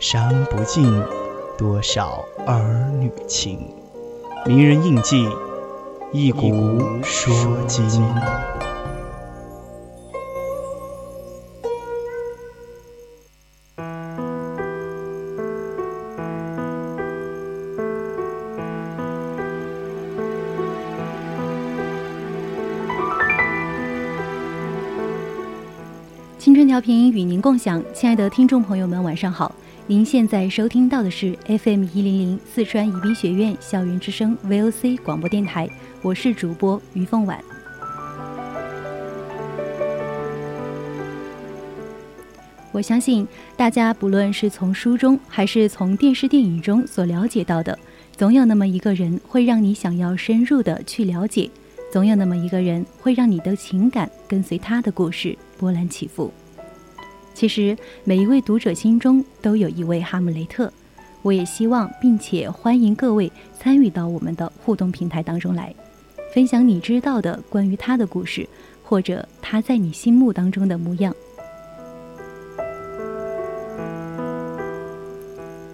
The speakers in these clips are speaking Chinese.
伤不尽多少儿女情。名人印记，一古说今。青春调频与您共享，亲爱的听众朋友们，晚上好！您现在收听到的是 FM 一零零四川宜宾学院校园之声 VOC 广播电台，我是主播于凤婉。我相信大家不论是从书中还是从电视电影中所了解到的，总有那么一个人会让你想要深入的去了解，总有那么一个人会让你的情感跟随他的故事波澜起伏。其实每一位读者心中都有一位哈姆雷特，我也希望并且欢迎各位参与到我们的互动平台当中来，分享你知道的关于他的故事，或者他在你心目当中的模样。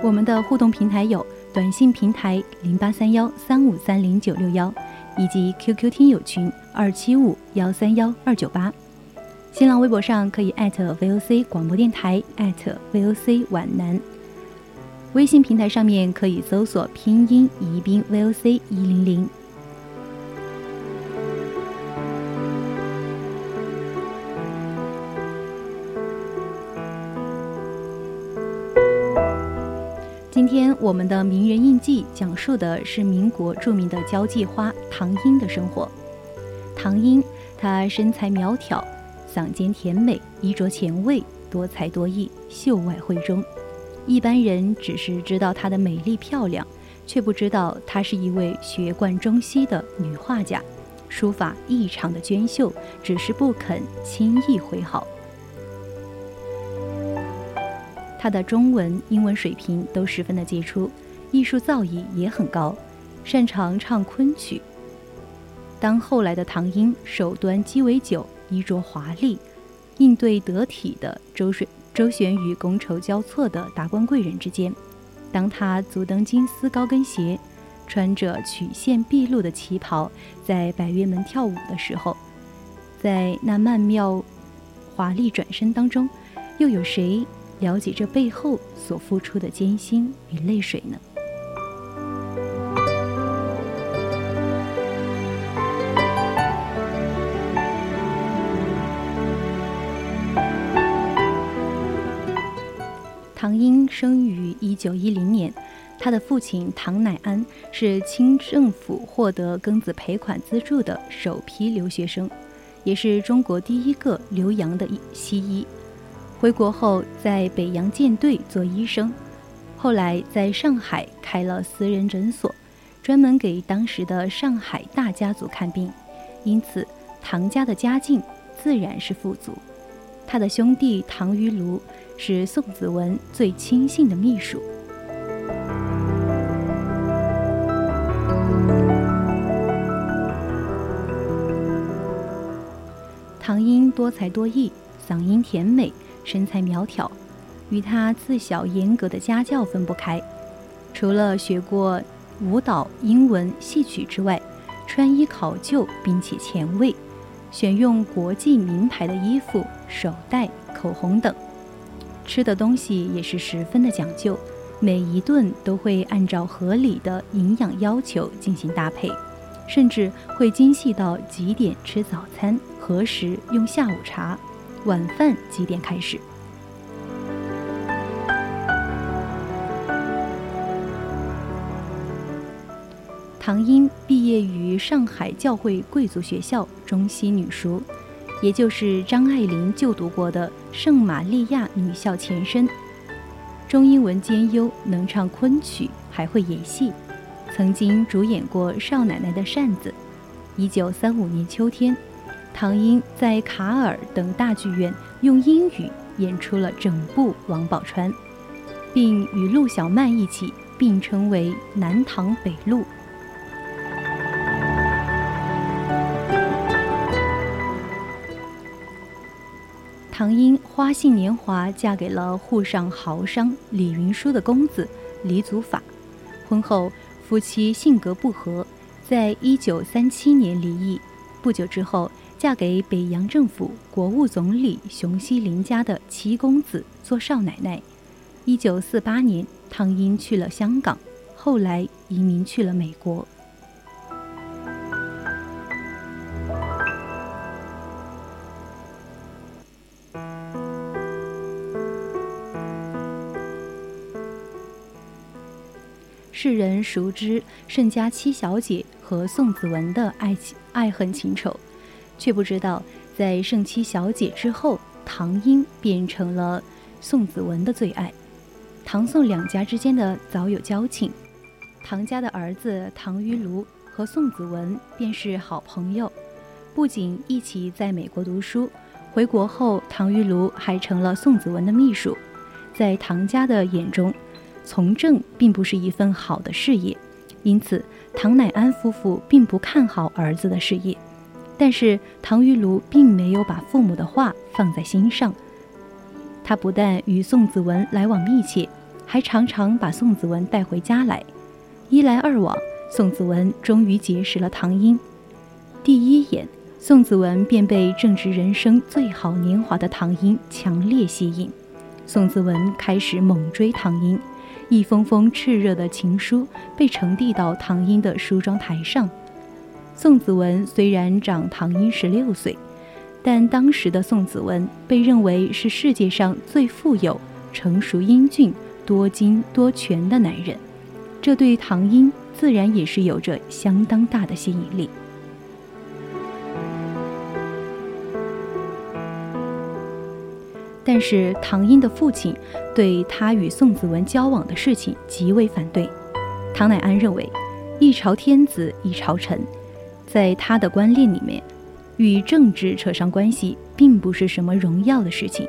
我们的互动平台有短信平台零八三幺三五三零九六幺，以及 QQ 听友群二七五幺三幺二九八。新浪微博上可以艾特 VOC 广播电台，艾特 VOC 皖南。微信平台上面可以搜索拼音宜宾 VOC 一零零。今天我们的名人印记讲述的是民国著名的交际花唐英的生活。唐英，她身材苗条。嗓尖甜美，衣着前卫，多才多艺，秀外慧中。一般人只是知道她的美丽漂亮，却不知道她是一位学贯中西的女画家，书法异常的娟秀，只是不肯轻易挥毫。她的中文、英文水平都十分的杰出，艺术造诣也很高，擅长唱昆曲。当后来的唐英手端鸡尾酒。衣着华丽，应对得体的周旋周旋于觥筹交错的达官贵人之间。当他足蹬金丝高跟鞋，穿着曲线毕露的旗袍，在百乐门跳舞的时候，在那曼妙华丽转身当中，又有谁了解这背后所付出的艰辛与泪水呢？九一零年，他的父亲唐乃安是清政府获得庚子赔款资助的首批留学生，也是中国第一个留洋的西医。回国后在北洋舰队做医生，后来在上海开了私人诊所，专门给当时的上海大家族看病，因此唐家的家境自然是富足。他的兄弟唐于卢。是宋子文最亲信的秘书。唐英多才多艺，嗓音甜美，身材苗条，与他自小严格的家教分不开。除了学过舞蹈、英文、戏曲之外，穿衣考究并且前卫，选用国际名牌的衣服、手袋、口红等。吃的东西也是十分的讲究，每一顿都会按照合理的营养要求进行搭配，甚至会精细到几点吃早餐，何时用下午茶，晚饭几点开始。唐英毕业于上海教会贵族学校中西女塾，也就是张爱玲就读过的圣玛利亚女校前身。中英文兼优，能唱昆曲，还会演戏，曾经主演过《少奶奶的扇子》。一九三五年秋天，唐英在卡尔等大剧院用英语演出了整部《王宝钏》，并与陆小曼一起并称为“南唐北陆”。唐英花信年华嫁给了沪上豪商李云舒的公子李祖法，婚后夫妻性格不合，在一九三七年离异。不久之后，嫁给北洋政府国务总理熊希龄家的七公子做少奶奶。一九四八年，唐英去了香港，后来移民去了美国。世人熟知盛家七小姐和宋子文的爱情爱恨情仇，却不知道在盛七小姐之后，唐英变成了宋子文的最爱。唐宋两家之间的早有交情，唐家的儿子唐于卢和宋子文便是好朋友，不仅一起在美国读书，回国后唐于卢还成了宋子文的秘书，在唐家的眼中。从政并不是一份好的事业，因此唐乃安夫妇并不看好儿子的事业。但是唐于庐并没有把父母的话放在心上，他不但与宋子文来往密切，还常常把宋子文带回家来。一来二往，宋子文终于结识了唐英。第一眼，宋子文便被正值人生最好年华的唐英强烈吸引，宋子文开始猛追唐英。一封封炽热的情书被呈递到唐英的梳妆台上。宋子文虽然长唐英十六岁，但当时的宋子文被认为是世界上最富有、成熟英俊、多金多权的男人，这对唐英自然也是有着相当大的吸引力。但是唐英的父亲对他与宋子文交往的事情极为反对。唐乃安认为，一朝天子一朝臣，在他的观念里面，与政治扯上关系并不是什么荣耀的事情，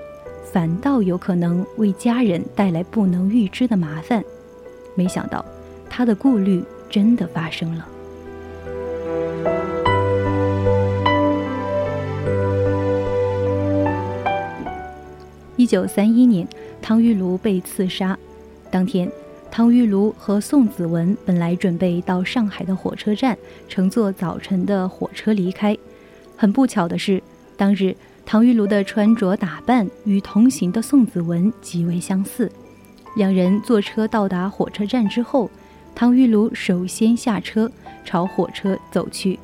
反倒有可能为家人带来不能预知的麻烦。没想到，他的顾虑真的发生了。九三一年，唐玉庐被刺杀。当天，唐玉庐和宋子文本来准备到上海的火车站乘坐早晨的火车离开。很不巧的是，当日唐玉庐的穿着打扮与同行的宋子文极为相似。两人坐车到达火车站之后，唐玉庐首先下车朝火车走去。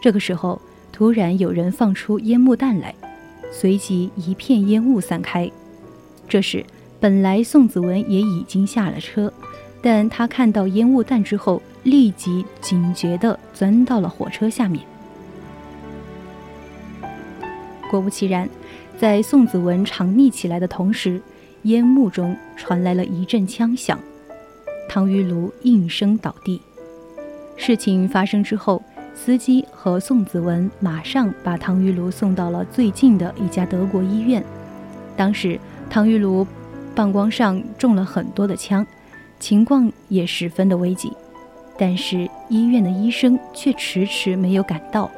这个时候，突然有人放出烟幕弹来。随即一片烟雾散开，这时本来宋子文也已经下了车，但他看到烟雾弹之后，立即警觉地钻到了火车下面。果不其然，在宋子文长匿起来的同时，烟幕中传来了一阵枪响，唐于庐应声倒地。事情发生之后。司机和宋子文马上把唐玉茹送到了最近的一家德国医院。当时唐玉茹膀胱上中了很多的枪，情况也十分的危急。但是医院的医生却迟迟没有赶到。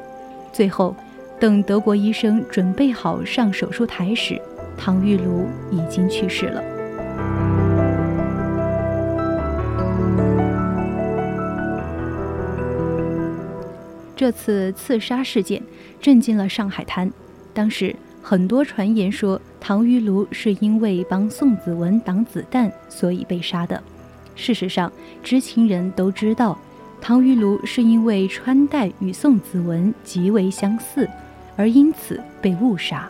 最后，等德国医生准备好上手术台时，唐玉茹已经去世了。这次刺杀事件震惊了上海滩。当时很多传言说唐于庐是因为帮宋子文挡子弹，所以被杀的。事实上，知情人都知道，唐玉炉是因为穿戴与宋子文极为相似，而因此被误杀。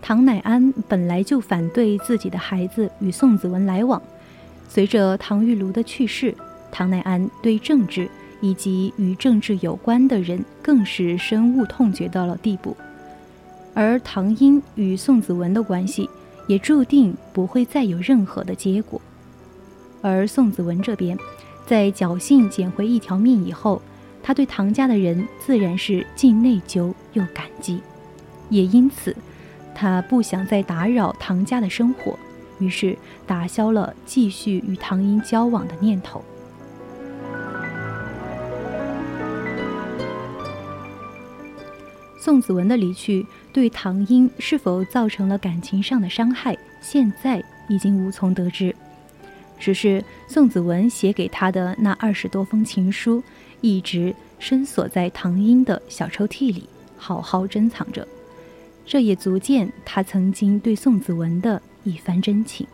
唐乃安本来就反对自己的孩子与宋子文来往，随着唐玉卢的去世，唐乃安对政治以及与政治有关的人更是深恶痛绝到了地步。而唐英与宋子文的关系也注定不会再有任何的结果。而宋子文这边，在侥幸捡回一条命以后，他对唐家的人自然是既内疚又感激，也因此，他不想再打扰唐家的生活，于是打消了继续与唐英交往的念头。宋子文的离去对唐英是否造成了感情上的伤害，现在已经无从得知。只是宋子文写给他的那二十多封情书，一直深锁在唐英的小抽屉里，好好珍藏着。这也足见他曾经对宋子文的一番真情。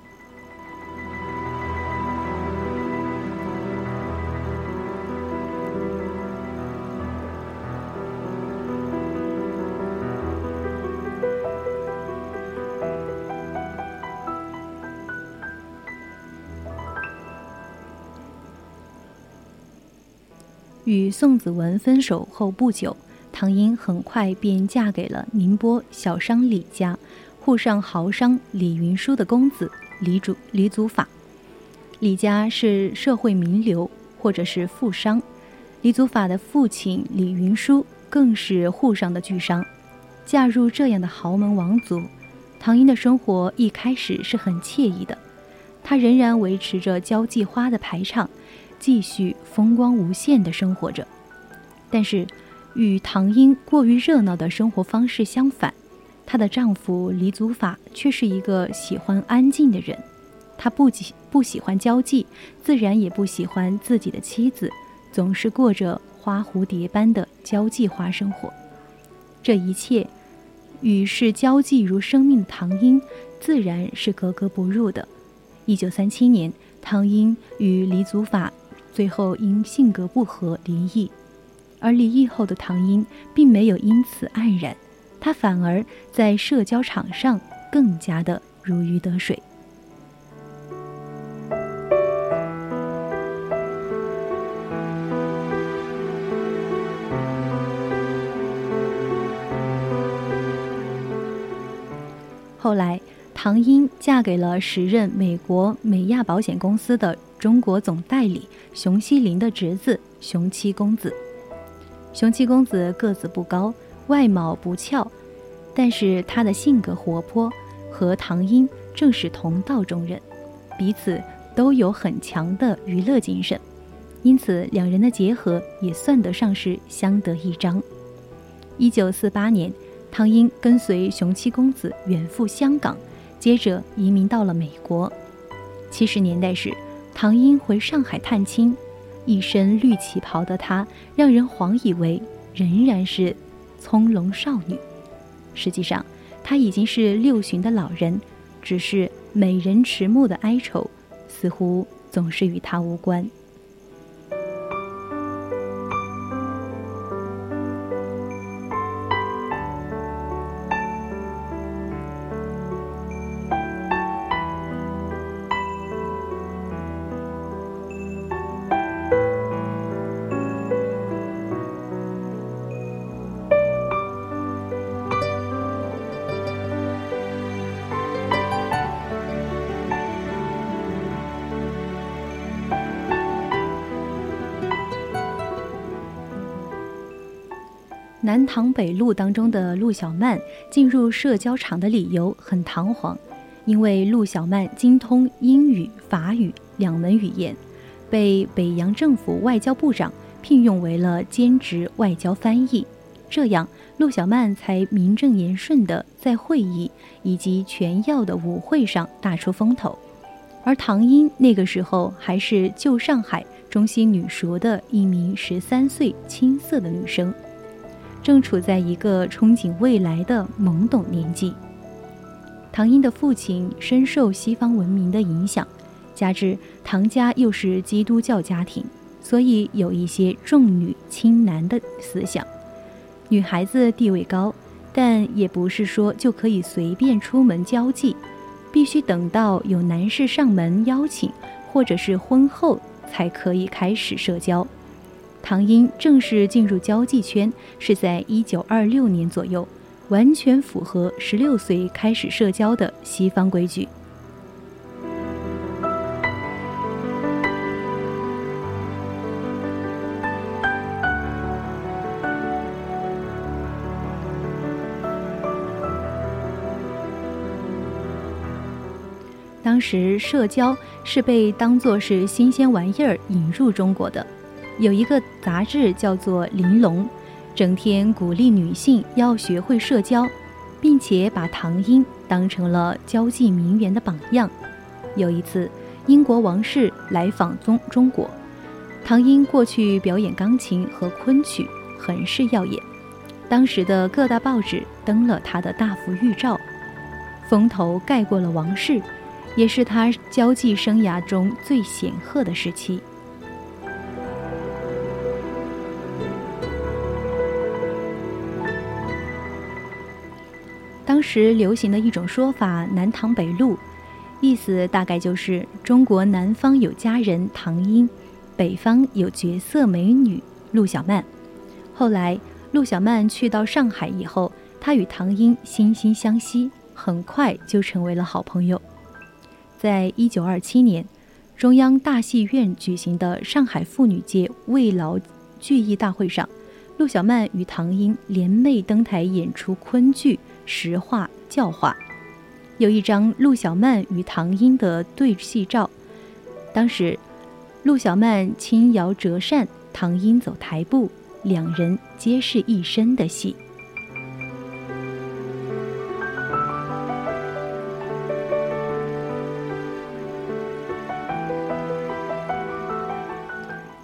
与宋子文分手后不久，唐英很快便嫁给了宁波小商李家沪上豪商李云舒的公子李祖李祖法。李家是社会名流或者是富商，李祖法的父亲李云舒更是沪上的巨商。嫁入这样的豪门王族，唐英的生活一开始是很惬意的，她仍然维持着交际花的排场。继续风光无限的生活着，但是与唐英过于热闹的生活方式相反，她的丈夫李祖法却是一个喜欢安静的人。他不喜不喜欢交际，自然也不喜欢自己的妻子总是过着花蝴蝶般的交际花生活。这一切与视交际如生命的唐英自然是格格不入的。一九三七年，唐英与李祖法。最后因性格不合离异，而离异后的唐英并没有因此黯然，他反而在社交场上更加的如鱼得水。后来，唐英嫁给了时任美国美亚保险公司的。中国总代理熊希龄的侄子熊七公子，熊七公子个子不高，外貌不俏，但是他的性格活泼，和唐英正是同道中人，彼此都有很强的娱乐精神，因此两人的结合也算得上是相得益彰。一九四八年，唐英跟随熊七公子远赴香港，接着移民到了美国。七十年代时。唐英回上海探亲，一身绿旗袍的她，让人恍以为仍然是葱茏少女。实际上，她已经是六旬的老人，只是美人迟暮的哀愁，似乎总是与她无关。南塘北路当中的陆小曼进入社交场的理由很堂皇，因为陆小曼精通英语、法语两门语言，被北洋政府外交部长聘用为了兼职外交翻译，这样陆小曼才名正言顺地在会议以及全要的舞会上大出风头。而唐英那个时候还是旧上海中心女塾的一名十三岁青涩的女生。正处在一个憧憬未来的懵懂年纪，唐英的父亲深受西方文明的影响，加之唐家又是基督教家庭，所以有一些重女轻男的思想。女孩子地位高，但也不是说就可以随便出门交际，必须等到有男士上门邀请，或者是婚后才可以开始社交。唐英正式进入交际圈是在一九二六年左右。完全符合十六岁开始社交的西方规矩。当时社交是被当作是新鲜玩意儿引入中国的，有一个杂志叫做《玲珑》。整天鼓励女性要学会社交，并且把唐英当成了交际名媛的榜样。有一次，英国王室来访中中国，唐英过去表演钢琴和昆曲，很是耀眼。当时的各大报纸登了他的大幅预照，风头盖过了王室，也是他交际生涯中最显赫的时期。当时流行的一种说法“南唐北陆”，意思大概就是中国南方有佳人唐英，北方有绝色美女陆小曼。后来陆小曼去到上海以后，她与唐英惺惺相惜，很快就成为了好朋友。在一九二七年，中央大戏院举行的上海妇女界慰劳聚义大会上，陆小曼与唐英联袂登台演出昆剧。实话教化，有一张陆小曼与唐英的对戏照。当时，陆小曼轻摇折扇，唐英走台步，两人皆是一身的戏。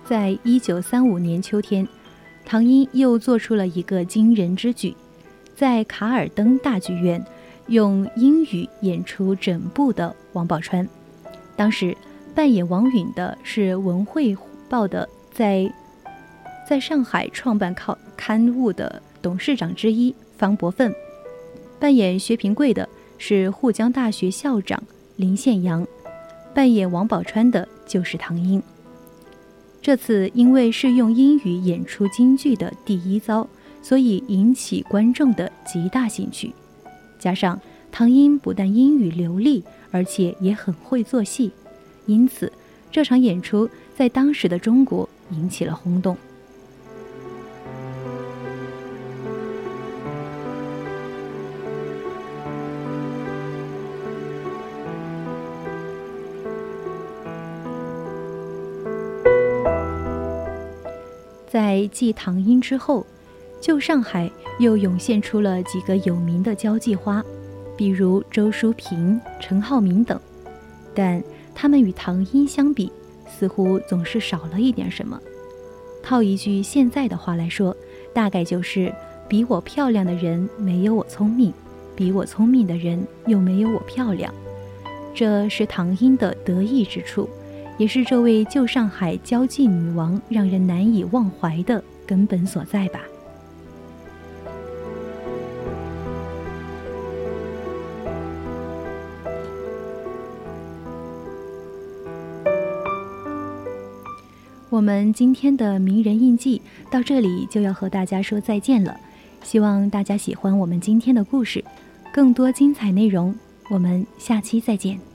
在一九三五年秋天，唐英又做出了一个惊人之举。在卡尔登大剧院，用英语演出整部的王宝钏。当时扮演王允的是《文汇报》的在在上海创办刊刊物的董事长之一方伯奋，扮演薛平贵的是沪江大学校长林献阳，扮演王宝钏的就是唐英。这次因为是用英语演出京剧的第一遭。所以引起观众的极大兴趣，加上唐英不但英语流利，而且也很会做戏，因此这场演出在当时的中国引起了轰动。继唐英之后。旧上海又涌现出了几个有名的交际花，比如周淑萍、陈浩民等，但他们与唐英相比，似乎总是少了一点什么。套一句现在的话来说，大概就是比我漂亮的人没有我聪明，比我聪明的人又没有我漂亮。这是唐英的得意之处，也是这位旧上海交际女王让人难以忘怀的根本所在吧。我们今天的名人印记到这里就要和大家说再见了，希望大家喜欢我们今天的故事，更多精彩内容，我们下期再见。